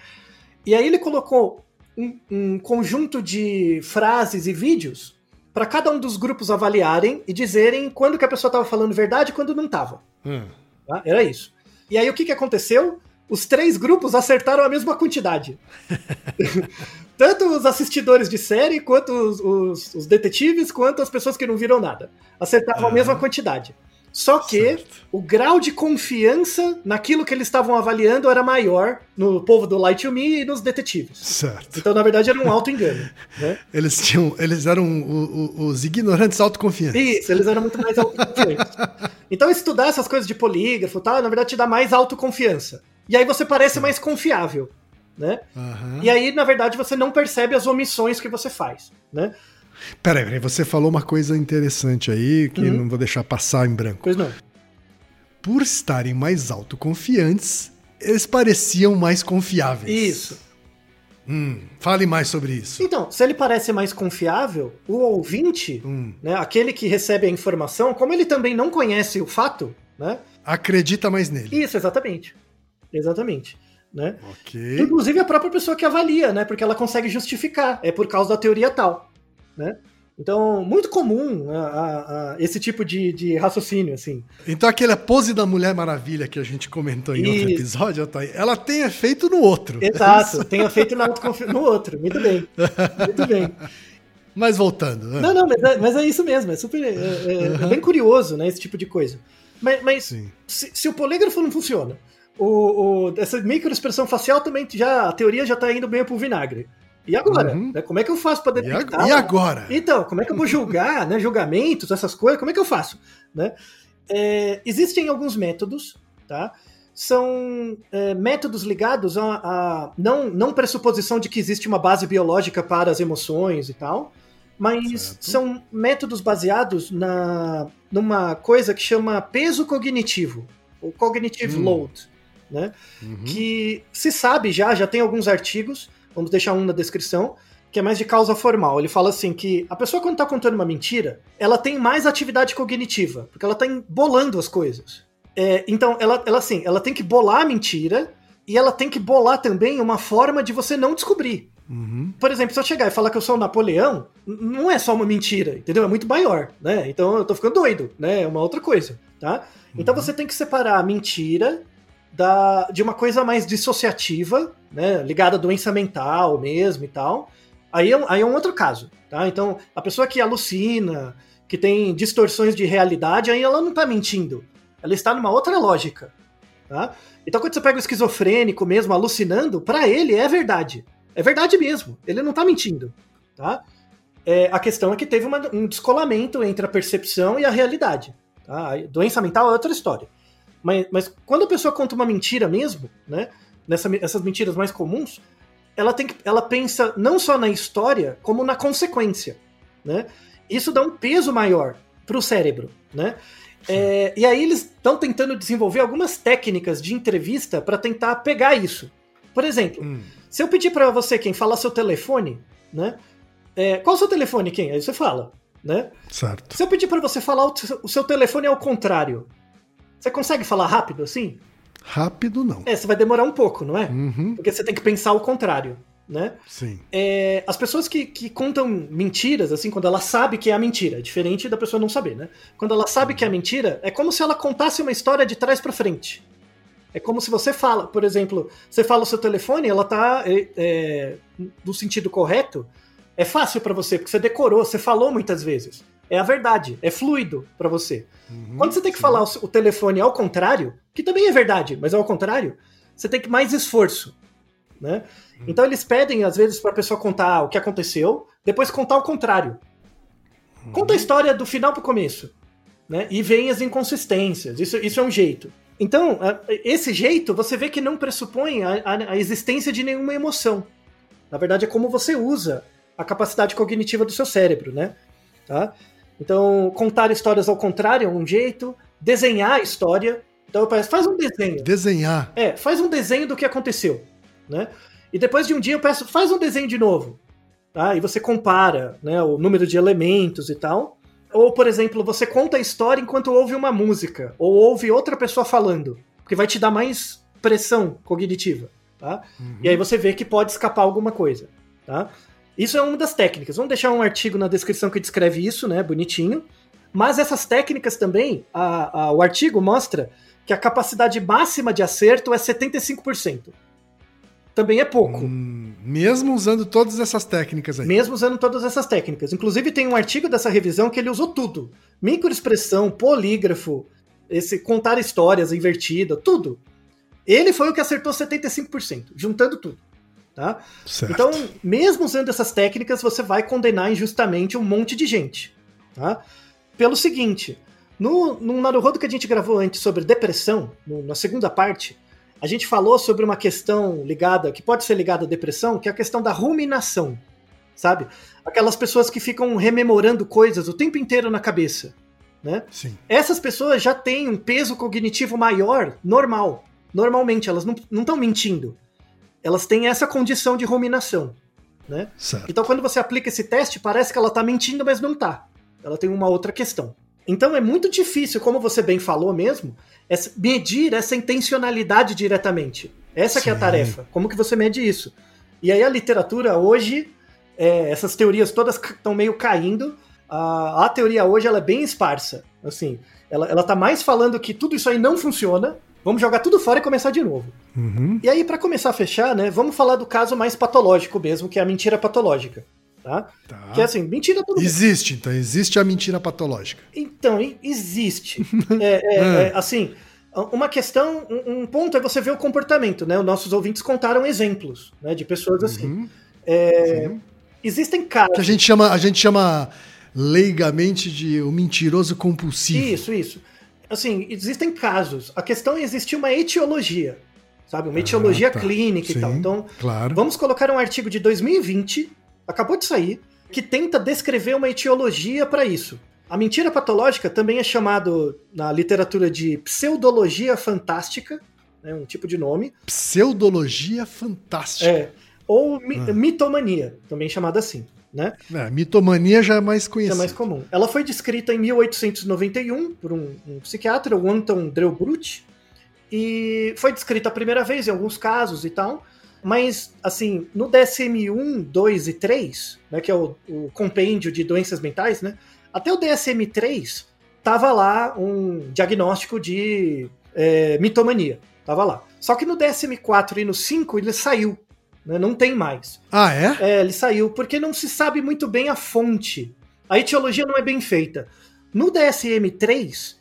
E aí ele colocou um, um conjunto de frases e vídeos para cada um dos grupos avaliarem e dizerem quando que a pessoa estava falando verdade e quando não estava. Hum. Tá? Era isso. E aí o que, que aconteceu? Os três grupos acertaram a mesma quantidade. Tanto os assistidores de série, quanto os, os, os, detetives, quanto as pessoas que não viram nada. Acertavam uhum. a mesma quantidade. Só que Certo. o grau de confiança naquilo que eles estavam avaliando era maior no povo do Light to Me e nos detetives. Certo. Então, na verdade, era um auto-engano. né? Eles tinham, eles eram o- o- os ignorantes autoconfiantes. Isso, eles eram muito mais autoconfiantes. Então, estudar essas coisas de polígrafo e tal, na verdade, te dá mais autoconfiança. E aí você parece mais confiável, né? Aham. E aí, na verdade, você não percebe as omissões que você faz, né? Peraí, peraí, você falou uma coisa interessante aí que Uhum. não vou deixar passar em branco. Pois não. Por estarem mais autoconfiantes, eles pareciam mais confiáveis. Isso. Hum, fale mais sobre isso. Então, se ele parece mais confiável, o ouvinte, Hum, né, aquele que recebe a informação, como ele também não conhece o fato, né? acredita mais nele. Isso, exatamente. Exatamente. Né? Ok. Inclusive a própria pessoa que avalia, né? Porque ela consegue justificar. É por causa da teoria tal. Né? Então, muito comum a- a- a- esse tipo de, de raciocínio, assim. Então aquela pose da Mulher Maravilha que a gente comentou em outro Isso. episódio, ela tem efeito no outro. Exato, tenha feito na autoconfi- no outro. Muito bem. Muito bem. Mas voltando. né? Não, não, mas é, mas é isso mesmo. É super. É, é- é bem curioso, né? Esse tipo de coisa. Mas, mas se, se o polígrafo não funciona, o, o- essa microexpressão facial também já. A teoria já tá indo meio pro vinagre. E agora? Uhum. né? Como é que eu faço para detectar? e agora? Então, como é que eu vou julgar, né? Julgamentos, essas coisas, como é que eu faço? Né? É, existem alguns métodos, tá? São é, métodos ligados a, a não, não pressuposição de que existe uma base biológica para as emoções e tal, mas Certo. são métodos baseados na, numa coisa que chama peso cognitivo, o cognitive Hum. load, né? Uhum. que se sabe já, já tem alguns artigos, vamos deixar um na descrição, que é mais de causa formal. Ele fala assim que a pessoa quando tá contando uma mentira, ela tem mais atividade cognitiva, porque ela tá bolando as coisas. É, então, ela, ela assim, ela tem que bolar a mentira e ela tem que bolar também uma forma de você não descobrir. Uhum. Por exemplo, se eu chegar e falar que eu sou o Napoleão, não é só uma mentira, entendeu? É muito maior, né? Então eu tô ficando doido, né? É uma outra coisa, tá? Então você tem que separar a mentira da, de uma coisa mais dissociativa, né? Ligada à doença mental mesmo e tal. Aí é, um, aí é um outro caso, tá? Então, a pessoa que alucina, que tem distorções de realidade, aí ela não tá mentindo. Ela está numa outra lógica, tá? Então, quando você pega o esquizofrênico mesmo alucinando, pra ele é verdade. É verdade mesmo. Ele não tá mentindo, tá? É, a questão é que teve uma- um descolamento entre a percepção e a realidade. Tá? A doença mental é outra história. Mas, mas quando a pessoa conta uma mentira mesmo, né? Nessa, essas mentiras mais comuns, ela tem que, ela pensa não só na história, como na consequência, né? Isso dá um peso maior pro cérebro, né? É, e aí eles estão tentando desenvolver algumas técnicas de entrevista para tentar pegar isso. Por exemplo, Hum. se eu pedir para você quem falar seu telefone, né? É, qual o seu telefone, quem? Aí você fala, né? Certo. Se eu pedir para você falar o seu- o seu telefone ao contrário, você consegue falar rápido assim? Rápido não. É, você vai demorar um pouco, não é? Uhum. Porque você tem que pensar o contrário, né? Sim. É, as pessoas que, que contam mentiras, assim, quando ela sabe que é a mentira, é diferente da pessoa não saber, né? Quando ela sabe que é a mentira, é como se ela contasse uma história de trás pra frente. É como se você fala, por exemplo, você fala o seu telefone, ela tá é, é, no sentido correto, é fácil pra você, porque você decorou, você falou muitas vezes. É a verdade, é fluido pra você. Uhum. Quando você tem que Sim. falar o, o telefone ao contrário, que também é verdade, mas ao contrário, você tem que mais esforço, né? Então eles pedem às vezes para a pessoa contar o que aconteceu, depois contar o contrário. Conta a história do final pro começo, né? E vem as inconsistências. Isso, isso é um jeito. Então, esse jeito você vê que não pressupõe a, a- a existência de nenhuma emoção. Na verdade, é como você usa a capacidade cognitiva do seu cérebro, né? Tá? Então, contar histórias ao contrário é um jeito, desenhar a história. Então, eu peço, faz um desenho. Desenhar. É, faz um desenho do que aconteceu, né? E depois de um dia eu peço, faz um desenho de novo, tá? E você compara, né, o número de elementos e tal. Ou, por exemplo, você conta a história enquanto ouve uma música, ou ouve outra pessoa falando, porque vai te dar mais pressão cognitiva, tá? E aí você vê que pode escapar alguma coisa, tá? Isso é uma das técnicas. Vamos deixar um artigo na descrição que descreve isso, né, bonitinho. Mas essas técnicas também, a- a- o artigo mostra que a capacidade máxima de acerto é 75%. Também é pouco. Hum, mesmo usando todas essas técnicas aí. Mesmo usando todas essas técnicas. Inclusive, tem um artigo dessa revisão que ele usou tudo: microexpressão, polígrafo, esse contar histórias invertida, tudo. Ele foi o que acertou 75%, juntando tudo. Tá? Certo. Então, mesmo usando essas técnicas, você vai condenar injustamente um monte de gente. Tá? Pelo seguinte, no, no Naruhodo que a gente gravou antes sobre depressão, no- na segunda parte, a gente falou sobre uma questão ligada, que pode ser ligada à depressão, que é a questão da ruminação, sabe? Aquelas pessoas que ficam rememorando coisas o tempo inteiro na cabeça, né? Sim. Essas pessoas já têm um peso cognitivo maior, normal. Normalmente, elas não estão mentindo. Elas têm essa condição de ruminação, né? Então, quando você aplica esse teste, parece que ela tá mentindo, mas não tá. Ela tem uma outra questão. Então, é muito difícil, como você bem falou mesmo, medir essa intencionalidade diretamente. Essa que é a Sim. tarefa. Como que você mede isso? E aí a literatura hoje, é, essas teorias todas estão meio caindo. A, a teoria hoje ela é bem esparsa. Assim, ela, ela tá mais falando que tudo isso aí não funciona. Vamos jogar tudo fora e começar de novo. Uhum. E aí, pra começar a fechar, né, vamos falar do caso mais patológico mesmo, que é a mentira patológica. Tá? Tá. Que é assim, mentira todo mundo. Existe, então, existe a mentira patológica. Então, existe. É, é, é, assim, uma questão, um, um ponto é você ver o comportamento, né? Os nossos ouvintes contaram exemplos, né, de pessoas assim. Uhum. É, Sim. existem casos. Que a gente chama, a gente chama leigamente de o mentiroso compulsivo. Isso, isso. Assim, existem casos. A questão é existir uma etiologia, sabe? Uma etiologia tá. clínica Sim, e tal. Então, Claro. Vamos colocar um artigo de 2020, acabou de sair, que tenta descrever uma etiologia para isso. A mentira patológica também é chamado na literatura de pseudologia fantástica, né, um tipo de nome, Pseudologia fantástica. é, ou mi- Ah. mitomania, também chamada assim, né? É, mitomania já é mais é conhecida. mais comum. Ela foi descrita em 1891 por um, um psiquiatra, o Anton Dreubrut, e foi descrita a primeira vez em alguns casos e tal, mas, assim, no DSM-1, 2 e 3, né, que é o, o compêndio de doenças mentais, né, até o DSM-3 tava lá um diagnóstico de é, mitomania, tava lá. Só que no DSM-4 e no 5 ele saiu, né, não tem mais. Ah, é? É, ele saiu porque não se sabe muito bem a fonte. A etiologia não é bem feita. No DSM-3,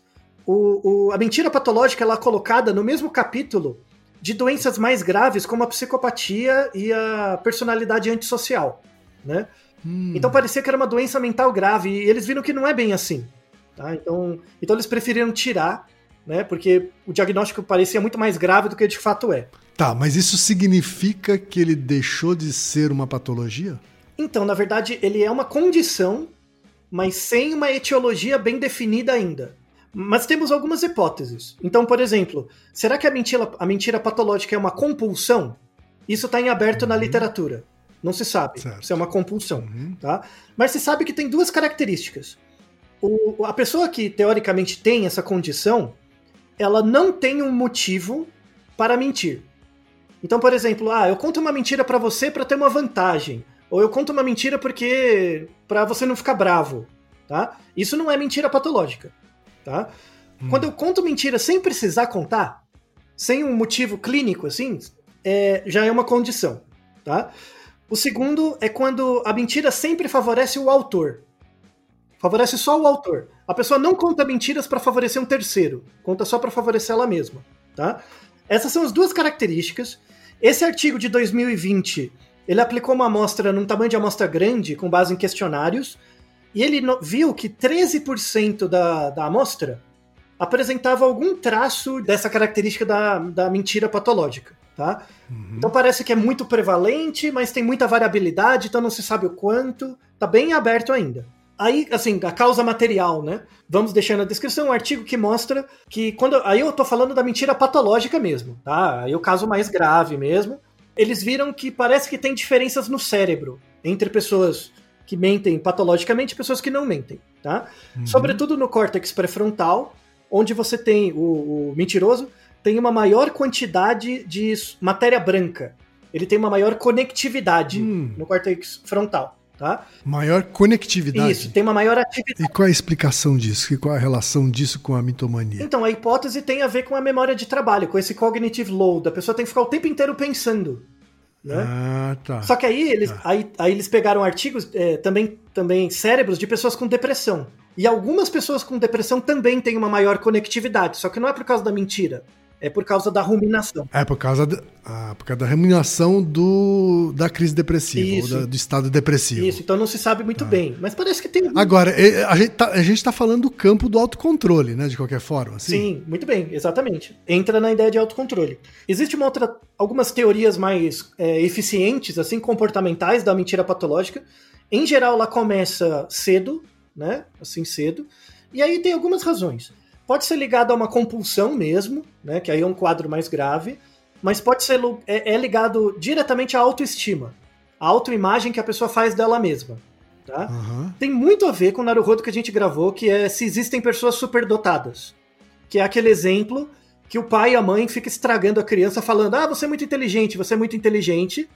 o, o- a mentira patológica ela é colocada no mesmo capítulo de doenças mais graves, como a psicopatia e a personalidade antissocial. Né? Hum. Então parecia que era uma doença mental grave, e eles viram que não é bem assim. Tá? Então, então eles preferiram tirar, né? porque o diagnóstico parecia muito mais grave do que de fato é. Tá, mas isso significa que ele deixou de ser uma patologia? Então, na verdade, ele é uma condição, mas sem uma etiologia bem definida ainda. Mas temos algumas hipóteses. Então, por exemplo, será que a mentira, a mentira patológica é uma compulsão? Isso está em aberto na literatura. Não se sabe Certo. se é uma compulsão. Uhum. Tá? Mas se sabe que tem duas características. O- a pessoa que teoricamente tem essa condição, ela não tem um motivo para mentir. Então, por exemplo, ah, eu conto uma mentira para você para ter uma vantagem, ou eu conto uma mentira porque para você não ficar bravo, tá? Isso não é mentira patológica, tá? Quando eu conto mentira sem precisar contar, sem um motivo clínico assim, é, já é uma condição, tá? O segundo é quando a mentira sempre favorece o autor. Favorece só o autor. A pessoa não conta mentiras para favorecer um terceiro, conta só para favorecer ela mesma, tá? Essas são as duas características. Esse artigo de 2020, ele aplicou uma amostra num tamanho de amostra grande, com base em questionários, e ele viu que 13% da, da amostra apresentava algum traço dessa característica da, da mentira patológica, tá? Uhum. Então parece que é muito prevalente, mas tem muita variabilidade, então não se sabe o quanto, tá bem aberto ainda. Aí, assim, a causa material, né? Vamos deixar na descrição um artigo que mostra que quando. Aí eu tô falando da mentira patológica mesmo, tá? Aí o caso mais grave mesmo. Eles viram que parece que tem diferenças no cérebro entre pessoas que mentem patologicamente e pessoas que não mentem, tá? Sobretudo no córtex pré-frontal, onde você tem o, o mentiroso, tem uma maior quantidade de matéria branca. Ele tem uma maior conectividade Hum. no córtex frontal, tá? Maior conectividade. Isso, tem uma maior atividade. E qual é a explicação disso? E qual é a relação disso com a mitomania? Então, a hipótese tem a ver com a memória de trabalho, com esse cognitive load. A pessoa tem que ficar o tempo inteiro pensando. Né? Ah, tá. Só que aí eles, aí, aí eles pegaram artigos, é, também, também cérebros de pessoas com depressão. E algumas pessoas com depressão também têm uma maior conectividade, só que não é por causa da mentira, é por causa da ruminação. É por causa, da, ah, por causa da ruminação do, da crise depressiva, da- do estado depressivo. Isso, então não se sabe muito bem. Mas parece que tem. Agora, a gente, tá, a gente tá falando do campo do autocontrole, né? De qualquer forma. Assim. Sim, muito bem, exatamente. Entra na ideia de autocontrole. Existe uma outra, algumas teorias mais é, eficientes, assim, comportamentais da mentira patológica. Em geral, ela começa cedo, né? Assim, cedo. E aí tem algumas razões. Pode ser ligado a uma compulsão mesmo, né? Que aí é um quadro mais grave. Mas pode ser é, é ligado diretamente à autoestima, à autoimagem que a pessoa faz dela mesma, tá? Aham. tem muito a ver com o Naruhodo que a gente gravou, que é se existem pessoas superdotadas. Que é aquele exemplo que o pai e a mãe ficam estragando a criança falando: "Ah, você é muito inteligente, você é muito inteligente".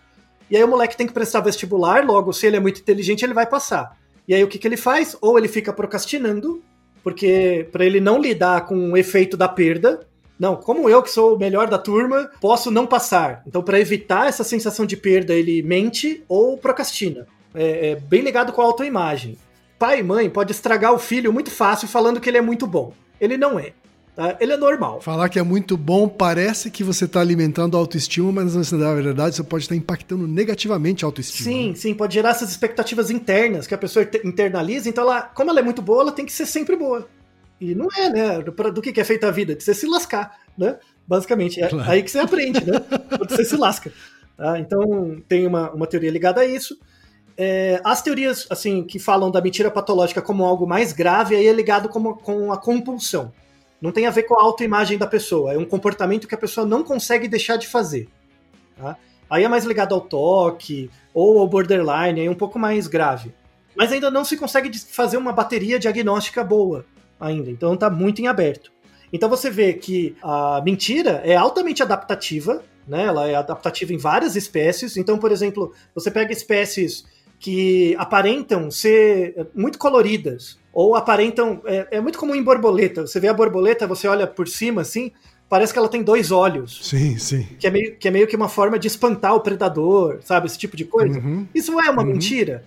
E aí o moleque tem que prestar vestibular, logo se ele é muito inteligente, ele vai passar. E aí o que que ele faz? Ou ele fica procrastinando, porque para ele não lidar com o efeito da perda, não, como eu que sou o melhor da turma, posso não passar. Então, para evitar essa sensação de perda, ele mente ou procrastina. É, é bem ligado com a autoimagem. Pai e mãe pode estragar o filho muito fácil falando que ele é muito bom. Ele não é. Tá? Ele é normal. Falar que é muito bom parece que você está alimentando a autoestima, mas na verdade você pode estar impactando negativamente a autoestima. Sim, né? sim, pode gerar essas expectativas internas que a pessoa inter- internaliza. Então, ela, como ela é muito boa, ela tem que ser sempre boa. E não é, né? Do que que é feita a vida? De você se lascar, né? Basicamente. É Claro. aí que você aprende, né? Quando você se lasca. tá? Então, tem uma, uma teoria ligada a isso. É, as teorias, assim, que falam da mentira patológica como algo mais grave, aí é ligado como, com a compulsão. Não tem a ver com a autoimagem da pessoa. É um comportamento que a pessoa não consegue deixar de fazer. tá? Aí é mais ligado ao toque ou ao borderline, aí é um pouco mais grave. Mas ainda não se consegue fazer uma bateria diagnóstica boa ainda. Então está muito em aberto. Então você vê que a mentira é altamente adaptativa, né? Ela é adaptativa em várias espécies. Então, por exemplo, você pega espécies que aparentam ser muito coloridas ou aparentam é, é muito comum em borboleta. Você vê a borboleta, você olha por cima assim, parece que ela tem dois olhos Sim, sim. que é meio que, é meio que uma forma de espantar o predador, sabe? Esse tipo de coisa. Uhum. Isso é uma Uhum. mentira.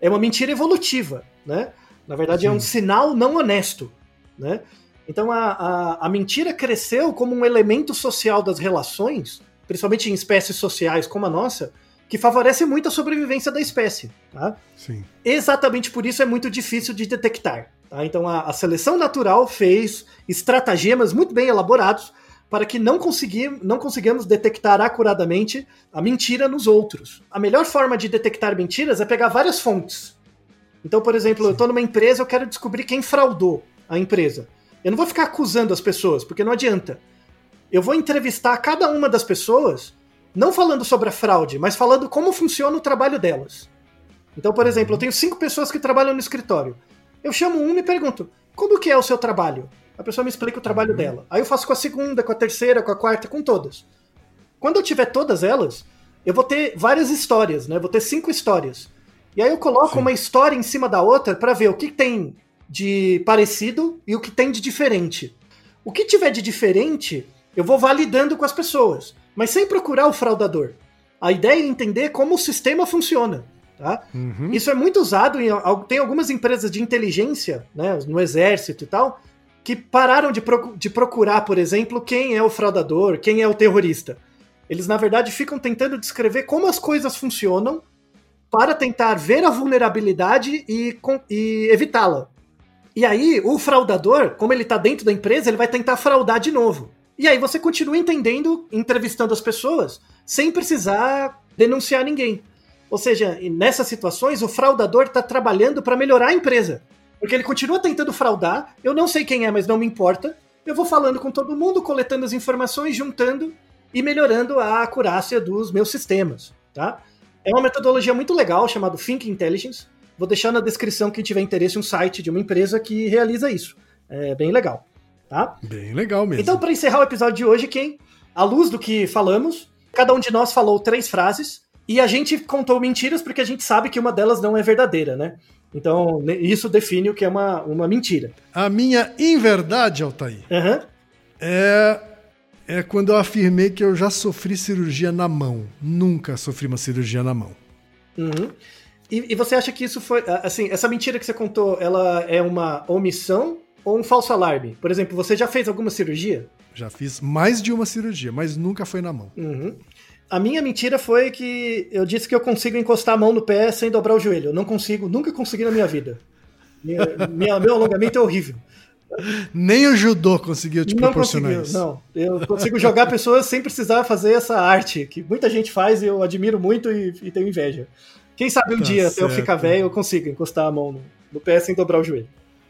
É uma mentira evolutiva, né? Na verdade, é um Sim. sinal não honesto, né? Então, a, a, a mentira cresceu como um elemento social das relações, principalmente em espécies sociais como a nossa, que favorece muito a sobrevivência da espécie, tá? Sim. Exatamente por isso é muito difícil de detectar. tá? Então a, a seleção natural fez estratagemas muito bem elaborados para que não, consegui, não consigamos detectar acuradamente a mentira nos outros. A melhor forma de detectar mentiras é pegar várias fontes. Então, por exemplo, eu estou numa empresa, eu quero descobrir quem fraudou a empresa. Eu não vou ficar acusando as pessoas, porque não adianta. Eu vou entrevistar cada uma das pessoas, não falando sobre a fraude, mas falando como funciona o trabalho delas. Então, por exemplo, eu tenho cinco pessoas que trabalham no escritório. Eu chamo uma e pergunto: como que é o seu trabalho? A pessoa me explica o trabalho dela. Aí eu faço com a segunda, com a terceira, com a quarta, com todas. Quando eu tiver todas elas, eu vou ter várias histórias, né? Vou ter cinco histórias. E aí eu coloco Sim. uma história em cima da outra para ver o que tem de parecido e o que tem de diferente. O que tiver de diferente, eu vou validando com as pessoas, mas sem procurar o fraudador. A ideia é entender como o sistema funciona. Tá? Uhum. Isso é muito usado em tem algumas empresas de inteligência, né, no exército e tal, que pararam de, procu- de procurar, por exemplo, quem é o fraudador, quem é o terrorista. Eles na verdade ficam tentando descrever como as coisas funcionam para tentar ver a vulnerabilidade e, com- e evitá-la. E aí, o fraudador, como ele tá dentro da empresa, ele vai tentar fraudar de novo. E aí você continua entendendo, entrevistando as pessoas, sem precisar denunciar ninguém. Ou seja, nessas situações, o fraudador está trabalhando para melhorar a empresa. Porque ele continua tentando fraudar, eu não sei quem é, mas não me importa. Eu vou falando com todo mundo, coletando as informações, juntando e melhorando a acurácia dos meus sistemas, tá? É uma metodologia muito legal chamada Think Intelligence. Vou deixar na descrição quem tiver interesse um site de uma empresa que realiza isso. É bem legal, tá? Bem legal mesmo. Então, para encerrar o episódio de hoje, quem, à luz do que falamos, cada um de nós falou três frases e a gente contou mentiras porque a gente sabe que uma delas não é verdadeira, né? Então, isso define o que é uma, uma mentira. A minha inverdade, Altair, Aham. é, é quando eu afirmei que eu já sofri cirurgia na mão. Nunca sofri uma cirurgia na mão. Uhum. E, e você acha que isso foi. Assim, essa mentira que você contou, ela é uma omissão ou um falso alarme? Por exemplo, você já fez alguma cirurgia? Já fiz mais de uma cirurgia, mas nunca foi na mão. Uhum. A minha mentira foi que eu disse que eu consigo encostar a mão no pé sem dobrar o joelho. Eu não consigo, nunca consegui na minha vida. Minha, minha- meu alongamento é horrível. Nem o judô conseguiu te não proporcionar consigo, isso. não. Eu consigo jogar pessoas sem precisar fazer essa arte, que muita gente faz e eu admiro muito e, e tenho inveja. Quem sabe um Tá dia, até eu certo. ficar velho, eu consigo encostar a mão no, no pé sem dobrar o joelho.